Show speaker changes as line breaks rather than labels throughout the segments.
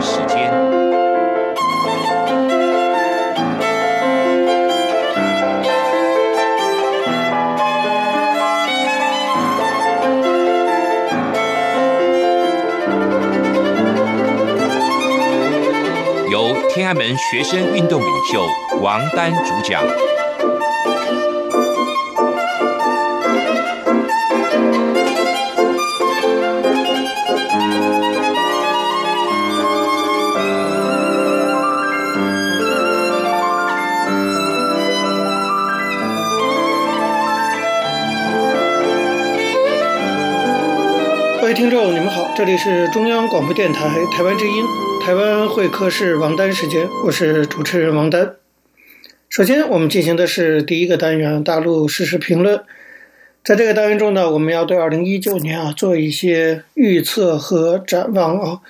时间，由天安门学生运动领袖王丹主讲。
听众你们好，这里是中央广播电台台湾之音，台湾会客室王丹时间，我是主持人王丹。首先，我们进行的是第一个单元大陆实时评论。在这个单元中呢，我们要对二零一九年啊做一些预测和展望啊。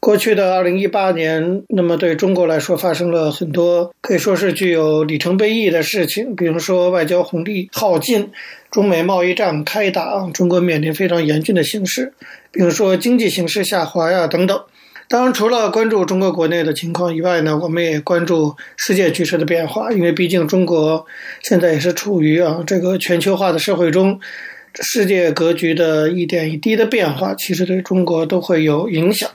过去的二零一八年，那么对中国来说发生了很多可以说是具有里程碑意义的事情，比如说外交红利耗尽，中美贸易战开打，中国面临非常严峻的形势，比如说经济形势下滑呀等等。当然，除了关注中国国内的情况以外呢，我们也关注世界局势的变化，因为毕竟中国现在也是处于啊这个全球化的社会中，世界格局的一点一滴的变化，其实对中国都会有影响。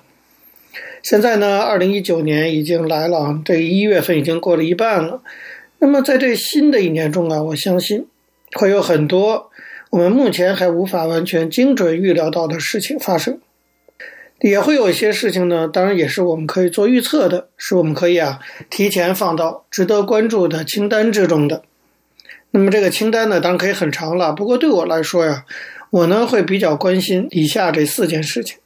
现在呢，二零一九年已经来了啊，这一月份已经过了一半了。那么在这新的一年中啊，我相信会有很多我们目前还无法完全精准预料到的事情发生，也会有一些事情呢，当然也是我们可以做预测的，是我们可以啊提前放到值得关注的清单之中的。那么这个清单呢，当然可以很长了，不过对我来说呀，我呢会比较关心以下这四件事情。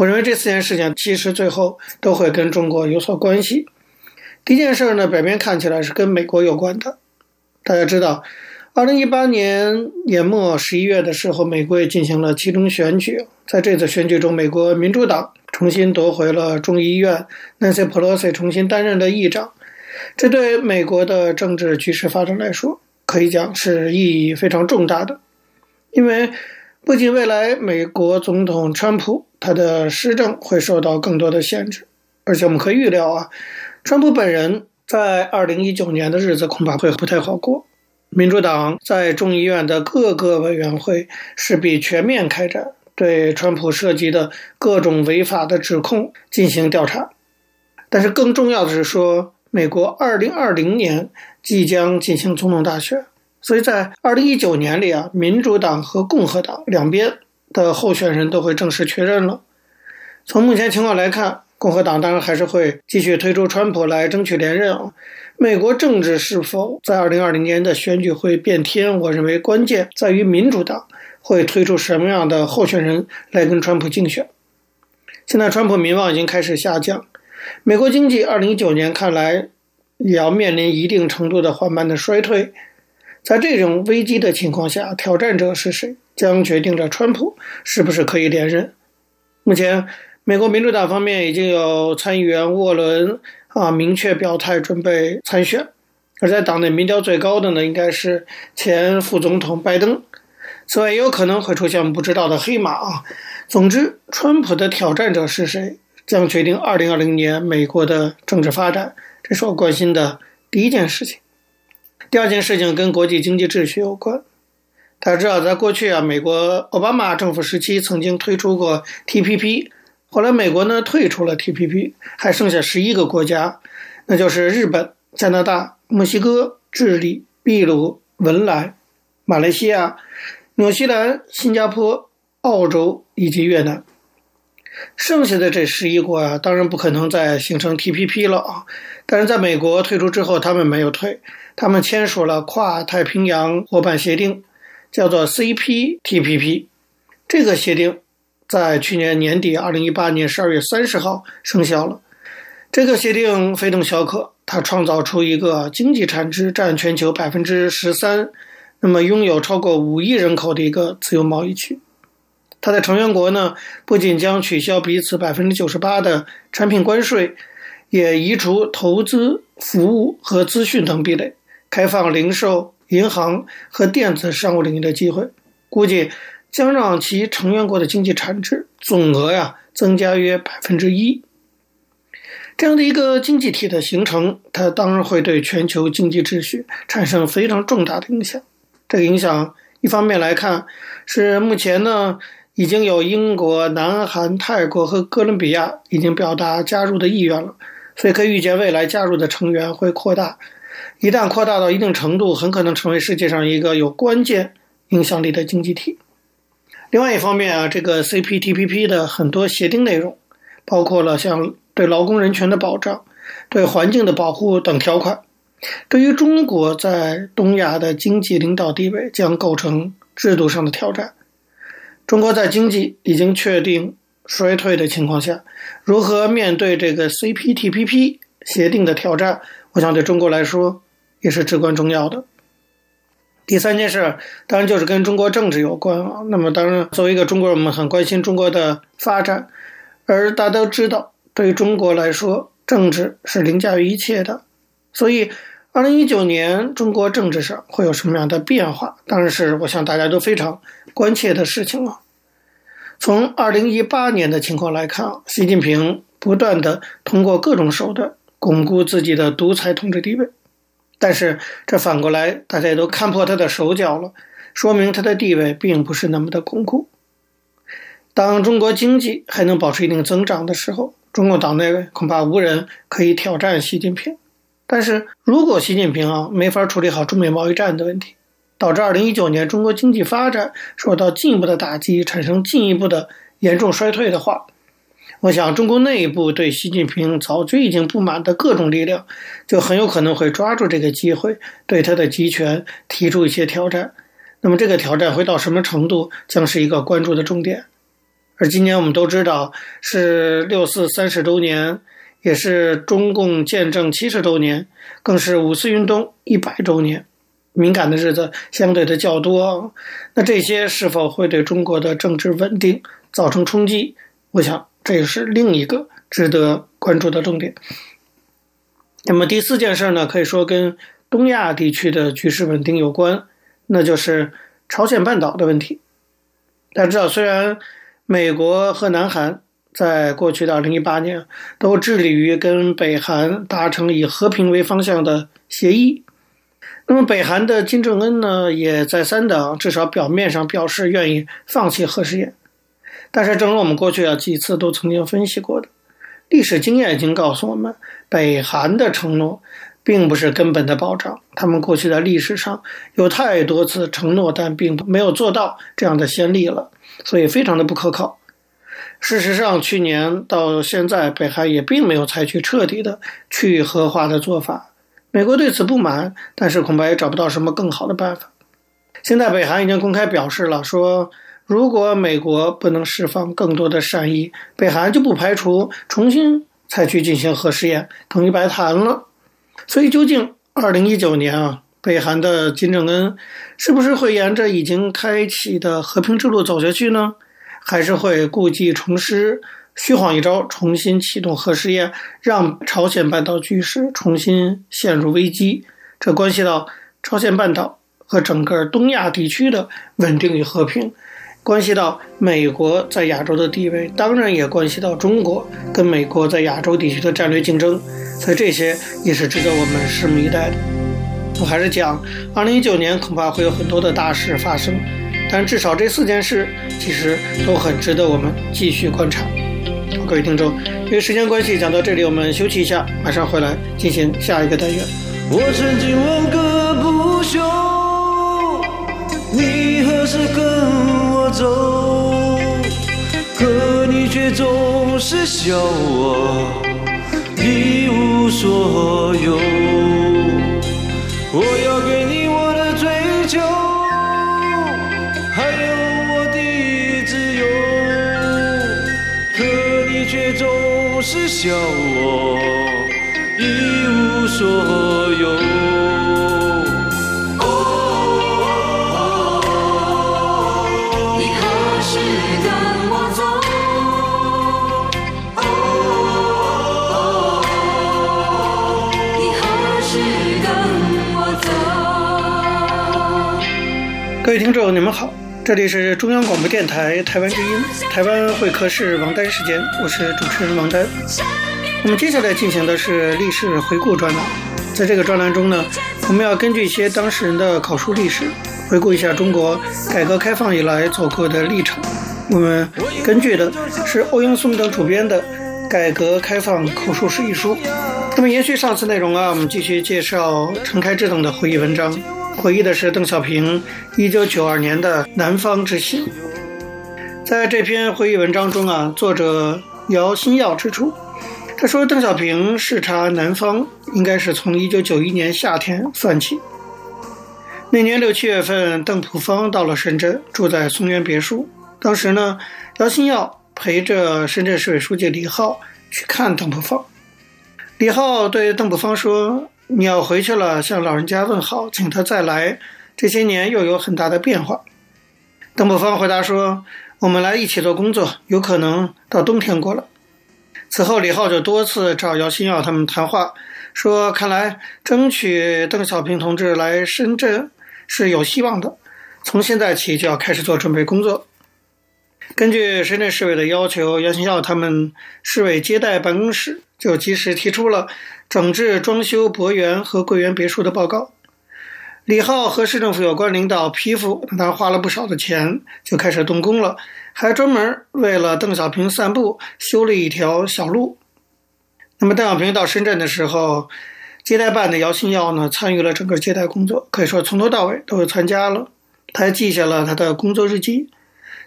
我认为这四件事情其实最后都会跟中国有所关系。第一件事呢，表面看起来是跟美国有关的。大家知道，二零一八年年末十一月的时候，美国也进行了期中选举。在这次选举中，美国民主党重新夺回了众议院，Nancy Pelosi 重新担任了议长。这对美国的政治局势发展来说，可以讲是意义非常重大的，因为不仅未来美国总统川普，他的施政会受到更多的限制，而且我们可以预料啊，川普本人在二零一九年的日子恐怕会不太好过。民主党在众议院的各个委员会势必全面开展对川普涉及的各种违法的指控进行调查。但是更重要的是说，美国二零二零年即将进行总统大选，所以在二零一九年里啊，民主党和共和党两边。的候选人都会正式确认了。从目前情况来看，共和党当然还是会继续推出川普来争取连任啊。美国政治是否在2020年的选举会变天？我认为关键在于民主党会推出什么样的候选人来跟川普竞选。现在川普民望已经开始下降，美国经济2019年看来也要面临一定程度的缓慢的衰退。在这种危机的情况下，挑战者是谁？将决定着川普是不是可以连任。目前，美国民主党方面已经有参议员沃伦啊明确表态准备参选，而在党内民调最高的呢，应该是前副总统拜登。此外，也有可能会出现不知道的黑马啊。总之，川普的挑战者是谁，将决定2020年美国的政治发展。这是我关心的第一件事情。第二件事情跟国际经济秩序有关。大家知道，在过去啊，美国奥巴马政府时期曾经推出过 TPP，后来美国呢退出了 TPP，还剩下十一个国家，那就是日本、加拿大、墨西哥、智利、秘鲁、文莱、马来西亚、纽西兰、新加坡、澳洲以及越南。剩下的这十一国啊，当然不可能再形成 TPP 了啊。但是在美国退出之后，他们没有退，他们签署了跨太平洋伙伴协定。叫做 CPTPP，这个协定在去年年底，二零一八年十二月三十号生效了。这个协定非同小可，它创造出一个经济产值占全球百分之十三，那么拥有超过五亿人口的一个自由贸易区。它的成员国呢，不仅将取消彼此百分之九十八的产品关税，也移除投资、服务和资讯等壁垒，开放零售。银行和电子商务领域的机会，估计将让其成员国的经济产值总额呀增加约百分之一。这样的一个经济体的形成，它当然会对全球经济秩序产生非常重大的影响。这个影响，一方面来看，是目前呢已经有英国、南韩、泰国和哥伦比亚已经表达加入的意愿了，所以可以预见未来加入的成员会扩大。一旦扩大到一定程度，很可能成为世界上一个有关键影响力的经济体。另外一方面啊，这个 CPTPP 的很多协定内容，包括了像对劳工人权的保障、对环境的保护等条款，对于中国在东亚的经济领导地位将构成制度上的挑战。中国在经济已经确定衰退的情况下，如何面对这个 CPTPP 协定的挑战，我想对中国来说也是至关重要的。第三件事，当然就是跟中国政治有关啊。那么，当然作为一个中国人，我们很关心中国的发展。而大家都知道，对于中国来说，政治是凌驾于一切的。所以，二零一九年中国政治上会有什么样的变化，当然是我想大家都非常关切的事情了。从二零一八年的情况来看，习近平不断地通过各种手段巩固自己的独裁统治地位。但是，这反过来，大家也都看破他的手脚了，说明他的地位并不是那么的巩固。当中国经济还能保持一定增长的时候，中共党内恐怕无人可以挑战习近平。但是如果习近平啊没法处理好中美贸易战的问题，导致二零一九年中国经济发展受到进一步的打击，产生进一步的严重衰退的话，我想，中国内部对习近平早就已经不满的各种力量，就很有可能会抓住这个机会，对他的集权提出一些挑战。那么，这个挑战会到什么程度，将是一个关注的重点。而今年我们都知道是六四三十周年，也是中共建政七十周年，更是五四运动一百周年，敏感的日子相对的较多。那这些是否会对中国的政治稳定造成冲击？我想。这也是另一个值得关注的重点。那么第四件事呢，可以说跟东亚地区的局势稳定有关，那就是朝鲜半岛的问题。大家知道，虽然美国和南韩在过去的二零一八年都致力于跟北韩达成以和平为方向的协议，那么北韩的金正恩呢，也再三的至少表面上表示愿意放弃核试验。但是，正如我们过去啊几次都曾经分析过的，历史经验已经告诉我们，北韩的承诺并不是根本的保障。他们过去在历史上有太多次承诺，但并没有做到这样的先例了，所以非常的不可靠。事实上，去年到现在，北韩也并没有采取彻底的去核化的做法。美国对此不满，但是恐怕也找不到什么更好的办法。现在，北韩已经公开表示了，说。如果美国不能释放更多的善意，北韩就不排除重新采取进行核试验，等于白谈了。所以，究竟二零一九年啊，北韩的金正恩是不是会沿着已经开启的和平之路走下去呢？还是会故技重施，虚晃一招，重新启动核试验，让朝鲜半岛局势重新陷入危机？这关系到朝鲜半岛和整个东亚地区的稳定与和平。关系到美国在亚洲的地位，当然也关系到中国跟美国在亚洲地区的战略竞争，所以这些也是值得我们拭目以待的。我还是讲，二零一九年恐怕会有很多的大事发生，但至少这四件事其实都很值得我们继续观察。各位听众，因为时间关系讲到这里，我们休息一下，马上回来进行下一个单元。我曾经问个不休，你何时跟我走，可你却总是笑我一无所有。是笑我一无所有。各位听众，你们好，这里是中央广播电台台湾之音，台湾会客室王丹时间，我是主持人王丹。那么接下来进行的是历史回顾专栏，在这个专栏中呢，我们要根据一些当事人的口述历史，回顾一下中国改革开放以来走过的历程。我们根据的是欧阳松等主编的《改革开放口述史》一书。那么延续上次内容啊，我们继续介绍陈开智等的回忆文章，回忆的是邓小平1992年的南方之行。在这篇回忆文章中啊，作者姚新耀指出。他说：“邓小平视察南方，应该是从一九九一年夏天算起。那年六七月份，邓朴方到了深圳，住在松园别墅。当时呢，姚新耀陪着深圳市委书记李浩去看邓朴方。李浩对邓朴方说：‘你要回去了，向老人家问好，请他再来。这些年又有很大的变化。’邓伯方回答说：‘我们来一起做工作，有可能到冬天过了。’”此后，李浩就多次找姚新耀他们谈话，说：“看来争取邓小平同志来深圳是有希望的，从现在起就要开始做准备工作。”根据深圳市委的要求，姚新耀他们市委接待办公室就及时提出了整治装修博园和桂园别墅的报告。李浩和市政府有关领导批复，当然花了不少的钱，就开始动工了。还专门为了邓小平散步修了一条小路。那么邓小平到深圳的时候，接待办的姚新耀呢，参与了整个接待工作，可以说从头到尾都参加了。他还记下了他的工作日记。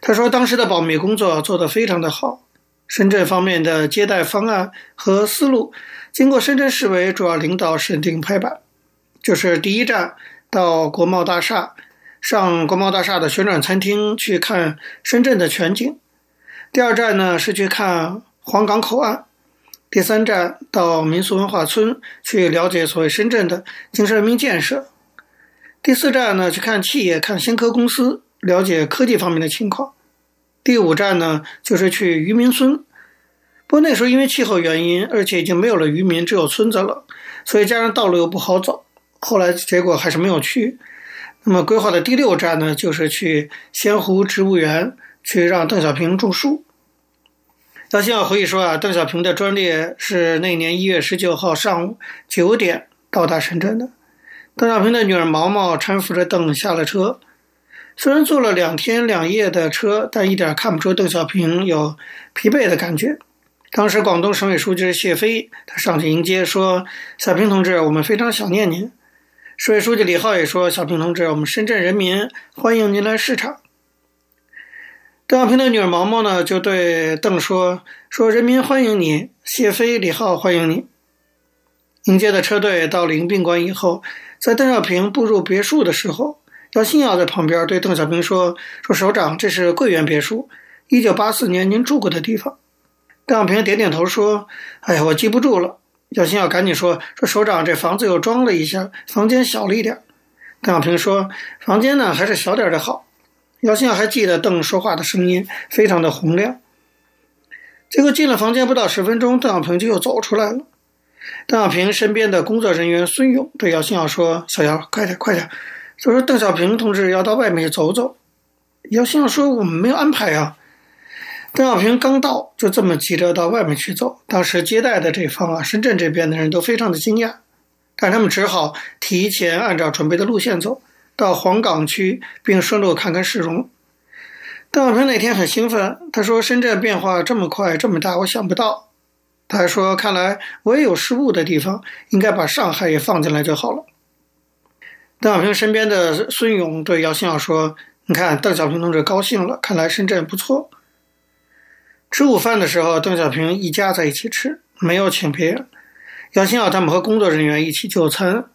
他说当时的保密工作做得非常的好。深圳方面的接待方案和思路，经过深圳市委主要领导审定拍板，就是第一站到国贸大厦。上国贸大厦的旋转餐厅去看深圳的全景，第二站呢是去看皇岗口岸，第三站到民俗文化村去了解所谓深圳的精神文明建设，第四站呢去看企业，看先科公司，了解科技方面的情况，第五站呢就是去渔民村，不过那时候因为气候原因，而且已经没有了渔民，只有村子了，所以加上道路又不好走，后来结果还是没有去。那么规划的第六站呢，就是去仙湖植物园，去让邓小平种树。姚新耀回忆说啊，邓小平的专列是那年一月十九号上午九点到达深圳的。邓小平的女儿毛毛搀扶着邓下了车，虽然坐了两天两夜的车，但一点看不出邓小平有疲惫的感觉。当时广东省委书记谢飞他上去迎接，说：“小平同志，我们非常想念您。”市委书记李浩也说：“小平同志，我们深圳人民欢迎您来视察。”邓小平的女儿毛毛呢，就对邓说：“说人民欢迎你，谢飞、李浩欢迎你。”迎接的车队到了迎宾馆以后，在邓小平步入别墅的时候，姚新耀在旁边对邓小平说：“说首长，这是桂园别墅，一九八四年您住过的地方。”邓小平点点头说：“哎呀，我记不住了。”姚新耀赶紧说：“说首长，这房子又装了一下，房间小了一点。”邓小平说：“房间呢，还是小点的好。”姚新耀还记得邓说话的声音非常的洪亮。结果进了房间不到十分钟，邓小平就又走出来了。邓小平身边的工作人员孙勇对姚新耀说：“小姚，快点，快点！”就说邓小平同志要到外面走走。姚新耀说：“我们没有安排啊。”邓小平刚到，就这么急着到外面去走。当时接待的这方啊，深圳这边的人都非常的惊讶，但他们只好提前按照准备的路线走到黄岗区，并顺路看看市容。邓小平那天很兴奋，他说：“深圳变化这么快，这么大，我想不到。”他还说：“看来我也有失误的地方，应该把上海也放进来就好了。”邓小平身边的孙勇对姚新耀说：“你看，邓小平同志高兴了，看来深圳不错。”吃午饭的时候，邓小平一家在一起吃，没有请别人。姚新耀他们和工作人员一起就餐，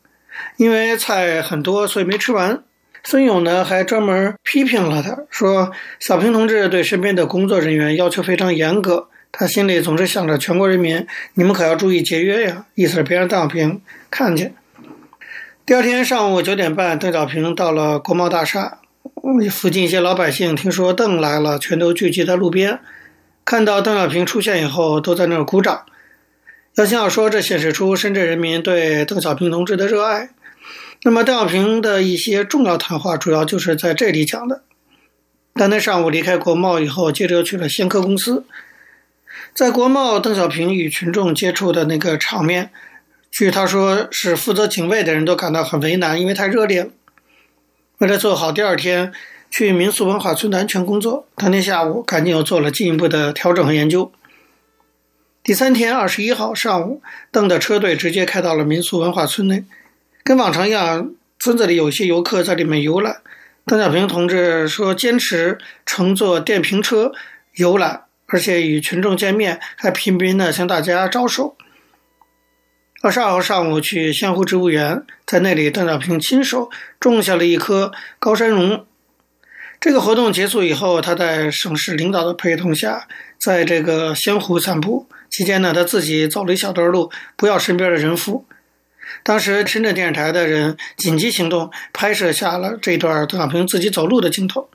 因为菜很多，所以没吃完。孙勇呢还专门批评了他，说小平同志对身边的工作人员要求非常严格，他心里总是想着全国人民，你们可要注意节约呀，意思是别让邓小平看见。第二天上午九点半，邓小平到了国贸大厦，附近一些老百姓听说邓来了，全都聚集在路边。看到邓小平出现以后，都在那儿鼓掌。姚新耀说，这显示出深圳人民对邓小平同志的热爱。那么，邓小平的一些重要谈话，主要就是在这里讲的。当天上午离开国贸以后，接着去了先科公司。在国贸，邓小平与群众接触的那个场面，据他说，是负责警卫的人都感到很为难，因为太热烈了。为了做好第二天去民俗文化村的安全工作，当天下午赶紧又做了进一步的调整和研究。第三天二十一号上午，邓的车队直接开到了民俗文化村内，跟往常一样，村子里有些游客在里面游览。邓小平同志说：“坚持乘坐电瓶车游览，而且与群众见面，还频频地向大家招手。”二十二号上午去仙湖植物园，在那里，邓小平亲手种下了一棵高山榕。这个活动结束以后，他在省市领导的陪同下，在这个仙湖散步期间呢，他自己走了一小段路，不要身边的人扶。当时深圳电视台的人紧急行动，拍摄下了这段邓小平自己走路的镜头。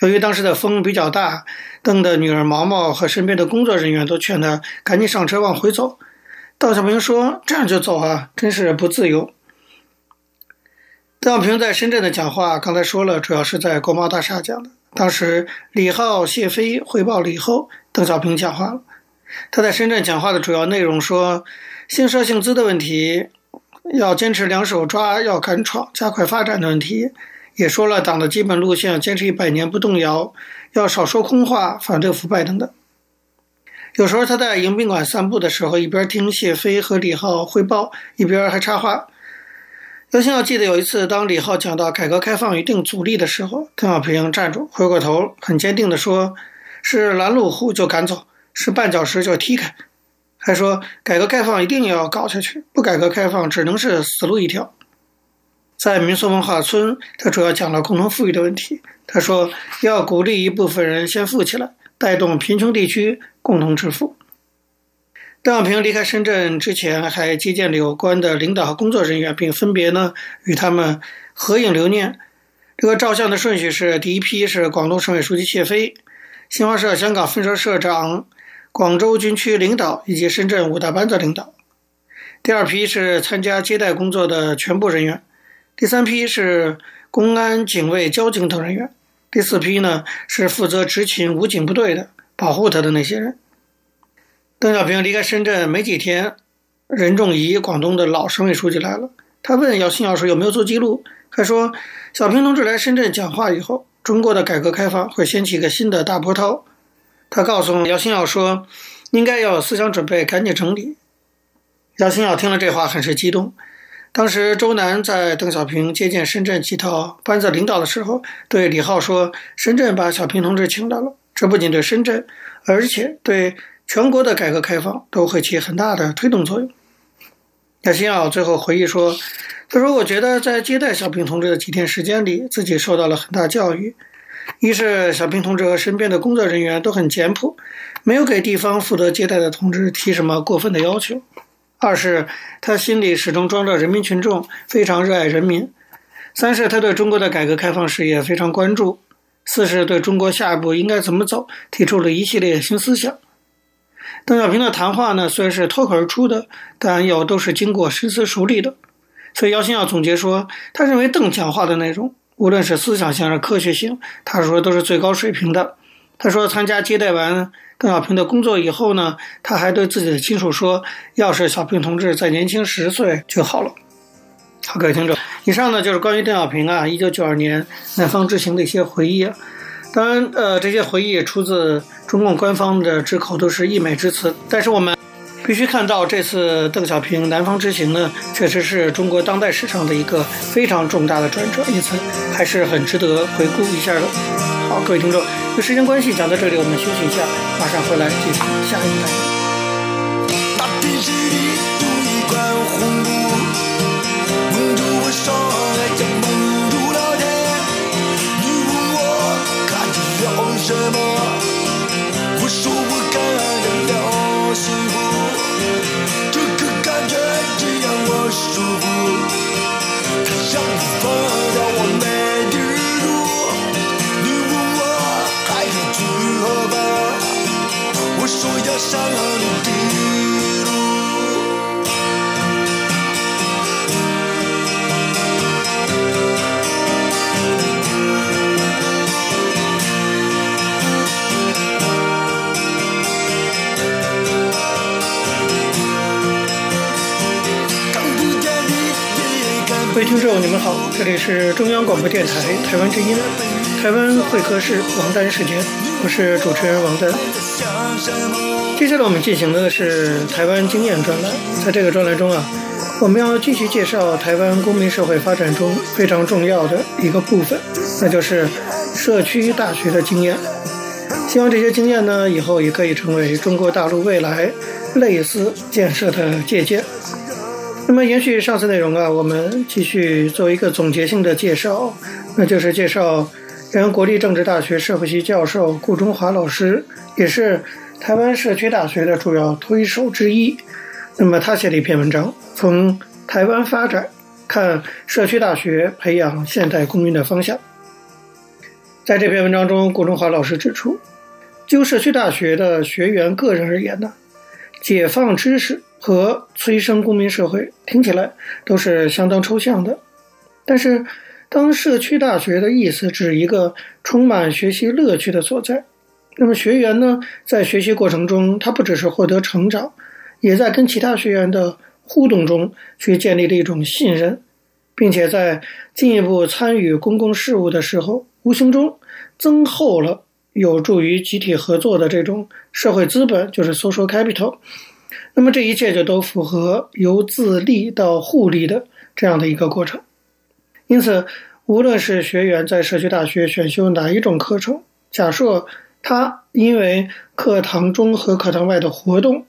由于当时的风比较大，邓的女儿毛毛和身边的工作人员都劝他赶紧上车往回走。邓小平说：“这样就走啊，真是不自由。”邓小平在深圳的讲话，刚才说了，主要是在国贸大厦讲的。当时李浩、谢飞汇报了以后，邓小平讲话了。他在深圳讲话的主要内容说：姓社姓资的问题。要坚持两手抓，要敢闯，加快发展的问题，也说了党的基本路线，坚持一百年不动摇，要少说空话，反对腐败等等。有时候他在迎宾馆散步的时候，一边听谢飞和李浩汇报，一边还插话。尤新耀记得有一次，当李浩讲到改革开放一定阻力的时候，邓小平站住，回过头，很坚定地说：“是拦路虎就赶走，是绊脚石就踢开。”还说改革开放一定要搞下去，不改革开放只能是死路一条。在民俗文化村，他主要讲了共同富裕的问题。他说要鼓励一部分人先富起来，带动贫穷地区共同致富。邓小平离开深圳之前，还接见了有关的领导和工作人员，并分别呢与他们合影留念。这个照相的顺序是：第一批是广东省委书记谢飞，新华社香港分社社长。广州军区领导以及深圳五大班子领导，第二批是参加接待工作的全部人员，第三批是公安、警卫、交警等人员，第四批呢是负责执勤武警部队的，保护他的那些人。邓小平离开深圳没几天，任仲夷广东的老省委书记来了，他问姚新耀说有没有做记录，还说小平同志来深圳讲话以后，中国的改革开放会掀起一个新的大波涛。他告诉姚新耀说：“应该要有思想准备，赶紧整理。”姚新耀听了这话，很是激动。当时周南在邓小平接见深圳几套班子领导的时候，对李浩说：“深圳把小平同志请来了，这不仅对深圳，而且对全国的改革开放都会起很大的推动作用。”亚新奥最后回忆说：“他说，我觉得在接待小平同志的几天时间里，自己受到了很大教育。”一是小平同志和身边的工作人员都很简朴，没有给地方负责接待的同志提什么过分的要求；二是他心里始终装着人民群众，非常热爱人民；三是他对中国的改革开放事业非常关注；四是对中国下一步应该怎么走提出了一系列新思想。邓小平的谈话呢，虽然是脱口而出的，但又都是经过深思熟虑的。所以姚新耀总结说，他认为邓讲话的内容。无论是思想性还是科学性，他说都是最高水平的。他说参加接待完邓小平的工作以后呢，他还对自己的亲属说：“要是小平同志再年轻十岁就好了。”好，各位听众，以上呢就是关于邓小平啊，一九九二年南方之行的一些回忆。当然，呃，这些回忆出自中共官方的之口，都是溢美之词。但是我们。必须看到，这次邓小平南方之行呢，确实是中国当代史上的一个非常重大的转折，因此还是很值得回顾一下的。好，各位听众，由时间关系讲到这里，我们休息一下，马上回来继续下一段。这里是中央广播电台台湾之音，台湾会客室王丹时间，我是主持人王丹。接下来我们进行的是台湾经验专栏，在这个专栏中啊，我们要继续介绍台湾公民社会发展中非常重要的一个部分，那就是社区大学的经验。希望这些经验呢，以后也可以成为中国大陆未来类似建设的借鉴。那么，延续上次内容啊，我们继续做一个总结性的介绍，那就是介绍原国立政治大学社会系教授顾中华老师，也是台湾社区大学的主要推手之一。那么，他写了一篇文章，从台湾发展看社区大学培养现代公民的方向。在这篇文章中，顾中华老师指出，就社区大学的学员个人而言呢，解放知识。和催生公民社会听起来都是相当抽象的，但是当社区大学的意思指一个充满学习乐趣的所在，那么学员呢，在学习过程中，他不只是获得成长，也在跟其他学员的互动中去建立了一种信任，并且在进一步参与公共事务的时候，无形中增厚了有助于集体合作的这种社会资本，就是 social capital。那么这一切就都符合由自立到互利的这样的一个过程。因此，无论是学员在社区大学选修哪一种课程，假设他因为课堂中和课堂外的活动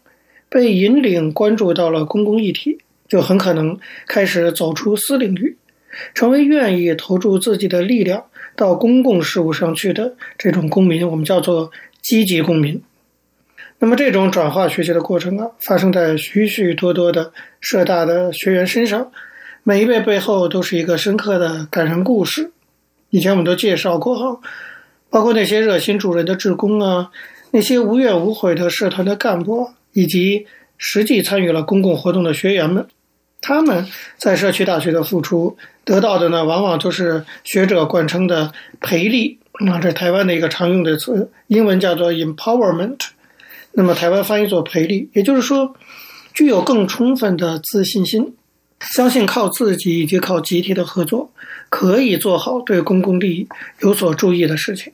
被引领关注到了公共议题，就很可能开始走出私领域，成为愿意投注自己的力量到公共事务上去的这种公民，我们叫做积极公民。那么这种转化学习的过程啊，发生在许许多多的社大的学员身上，每一位背后都是一个深刻的感人故事。以前我们都介绍过哈，包括那些热心助人的志工啊，那些无怨无悔的社团的干部，以及实际参与了公共活动的学员们，他们在社区大学的付出得到的呢，往往就是学者惯称的培力啊，这是台湾的一个常用的词，英文叫做 empowerment。那么，台湾翻译作培力，也就是说，具有更充分的自信心，相信靠自己以及靠集体的合作，可以做好对公共利益有所注意的事情。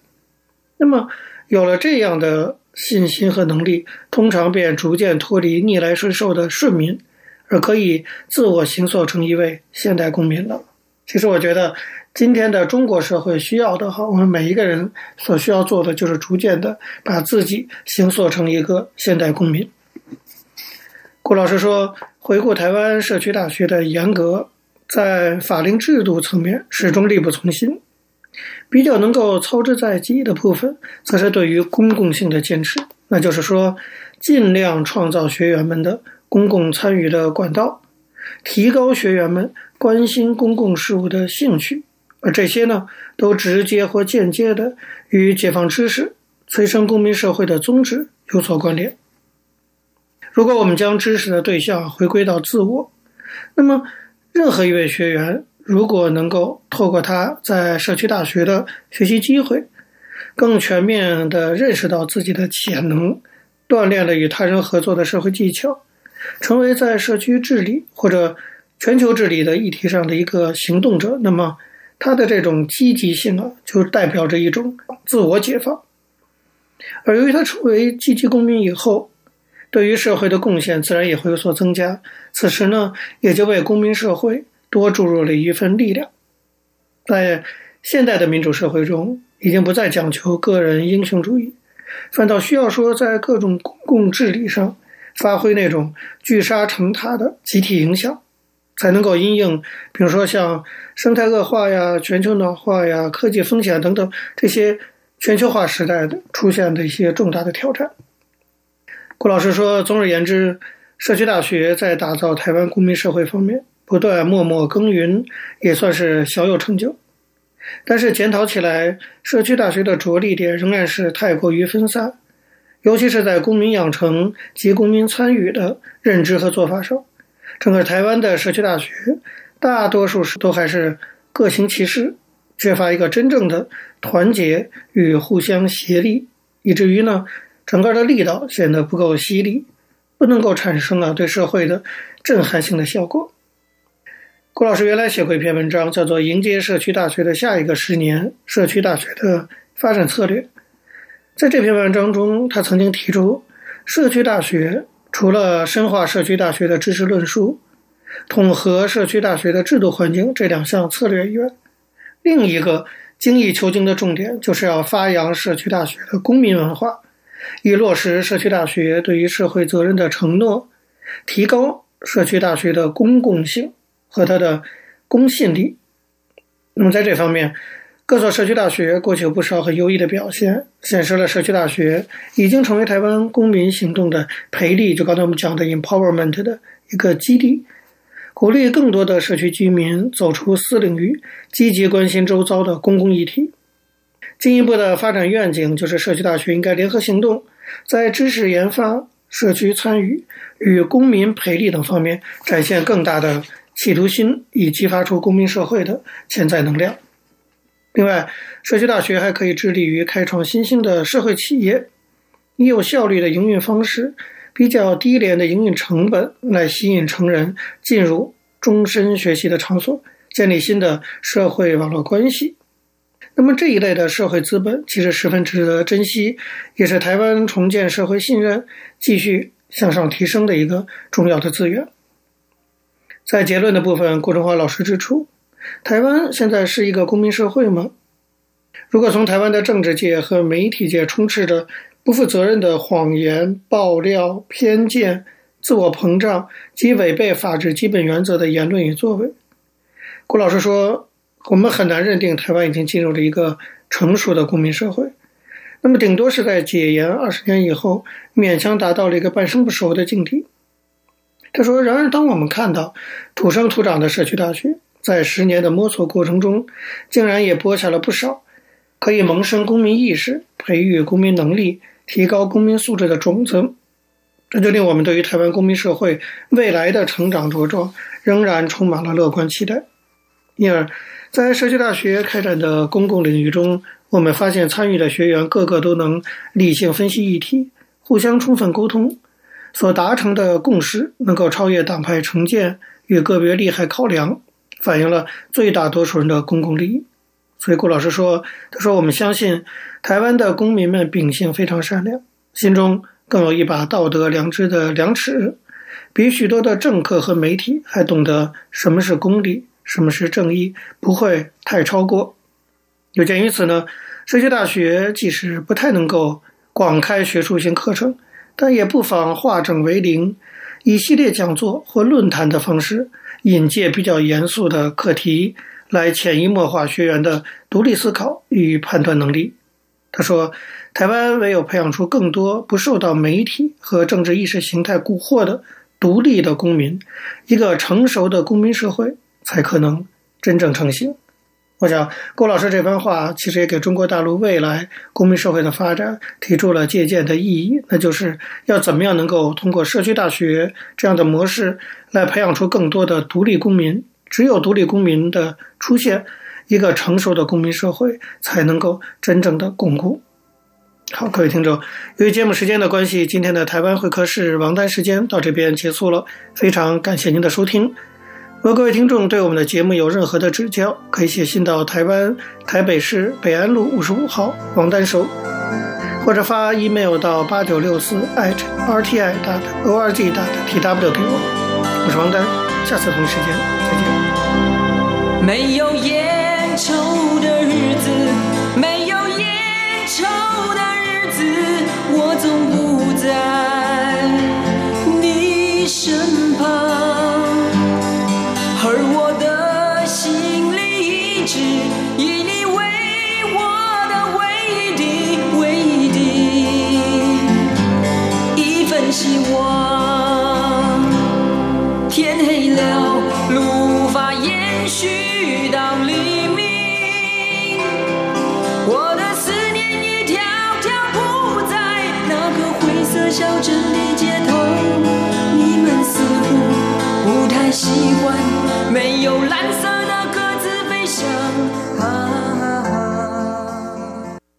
那么，有了这样的信心和能力，通常便逐渐脱离逆来顺受的顺民，而可以自我形塑成一位现代公民了。其实，我觉得。今天的中国社会需要的哈，我们每一个人所需要做的就是逐渐的把自己形塑成一个现代公民。顾老师说，回顾台湾社区大学的严格，在法令制度层面始终力不从心，比较能够操之在己的部分，则是对于公共性的坚持，那就是说，尽量创造学员们的公共参与的管道，提高学员们关心公共事务的兴趣。而这些呢，都直接或间接的与解放知识、催生公民社会的宗旨有所关联。如果我们将知识的对象回归到自我，那么任何一位学员，如果能够透过他在社区大学的学习机会，更全面地认识到自己的潜能，锻炼了与他人合作的社会技巧，成为在社区治理或者全球治理的议题上的一个行动者，那么。他的这种积极性啊，就代表着一种自我解放。而由于他成为积极公民以后，对于社会的贡献自然也会有所增加。此时呢，也就为公民社会多注入了一份力量。在现代的民主社会中，已经不再讲求个人英雄主义，反倒需要说在各种公共治理上发挥那种聚沙成塔的集体影响。才能够因应，比如说像生态恶化呀、全球暖化呀、科技风险等等这些全球化时代的出现的一些重大的挑战。顾老师说，总而言之，社区大学在打造台湾公民社会方面不断默默耕耘，也算是小有成就。但是检讨起来，社区大学的着力点仍然是太过于分散，尤其是在公民养成及公民参与的认知和做法上。整个台湾的社区大学，大多数是都还是各行其事，缺乏一个真正的团结与互相协力，以至于呢，整个的力道显得不够犀利，不能够产生啊对社会的震撼性的效果。郭老师原来写过一篇文章，叫做《迎接社区大学的下一个十年：社区大学的发展策略》。在这篇文章中，他曾经提出，社区大学除了深化社区大学的知识论述、统合社区大学的制度环境这两项策略以外，另一个精益求精的重点，就是要发扬社区大学的公民文化，以落实社区大学对于社会责任的承诺，提高社区大学的公共性。和它的公信力。那么，在这方面，各所社区大学过去有不少很优异的表现，显示了社区大学已经成为台湾公民行动的培力，就刚才我们讲的 empowerment 的一个基地，鼓励更多的社区居民走出私领域，积极关心周遭的公共议题。进一步的发展愿景就是，社区大学应该联合行动，在知识研发、社区参与与公民培力等方面展现更大的。企图心，以激发出公民社会的潜在能量。另外，社区大学还可以致力于开创新兴的社会企业，以有效率的营运方式、比较低廉的营运成本来吸引成人进入终身学习的场所，建立新的社会网络关系。那么，这一类的社会资本其实十分值得珍惜，也是台湾重建社会信任、继续向上提升的一个重要的资源。在结论的部分，顾春华老师指出，台湾现在是一个公民社会吗？如果从台湾的政治界和媒体界充斥着不负责任的谎言、爆料、偏见、自我膨胀及违背法治基本原则的言论与作为，顾老师说，我们很难认定台湾已经进入了一个成熟的公民社会。那么，顶多是在解严二十年以后，勉强达到了一个半生不熟的境地。他说：“然而，当我们看到土生土长的社区大学在十年的摸索过程中，竟然也播下了不少可以萌生公民意识、培育公民能力、提高公民素质的种子，这就令我们对于台湾公民社会未来的成长茁壮仍然充满了乐观期待。因而，在社区大学开展的公共领域中，我们发现参与的学员个个都能理性分析议题，互相充分沟通。”所达成的共识能够超越党派成见与个别利害考量，反映了最大多数人的公共利益。所以顾老师说：“他说我们相信台湾的公民们秉性非常善良，心中更有一把道德良知的良尺，比许多的政客和媒体还懂得什么是公理，什么是正义，不会太超过。有鉴于此呢，社区大学即使不太能够广开学术性课程。”但也不妨化整为零，以系列讲座或论坛的方式，引介比较严肃的课题，来潜移默化学员的独立思考与判断能力。他说：“台湾唯有培养出更多不受到媒体和政治意识形态蛊惑的独立的公民，一个成熟的公民社会才可能真正成型。”我想，郭老师这番话其实也给中国大陆未来公民社会的发展提出了借鉴的意义，那就是要怎么样能够通过社区大学这样的模式来培养出更多的独立公民。只有独立公民的出现，一个成熟的公民社会才能够真正的巩固。好，各位听众，由于节目时间的关系，今天的台湾会客室王丹时间到这边结束了，非常感谢您的收听。如果各位听众对我们的节目有任何的指教，可以写信到台湾台北市北安路五十五号王丹收，或者发 email 到八九六四 at rti dot org dot tw 给我。我是王丹，下次同一时间再见。没有烟抽的日子，没有烟抽的日子，我总不在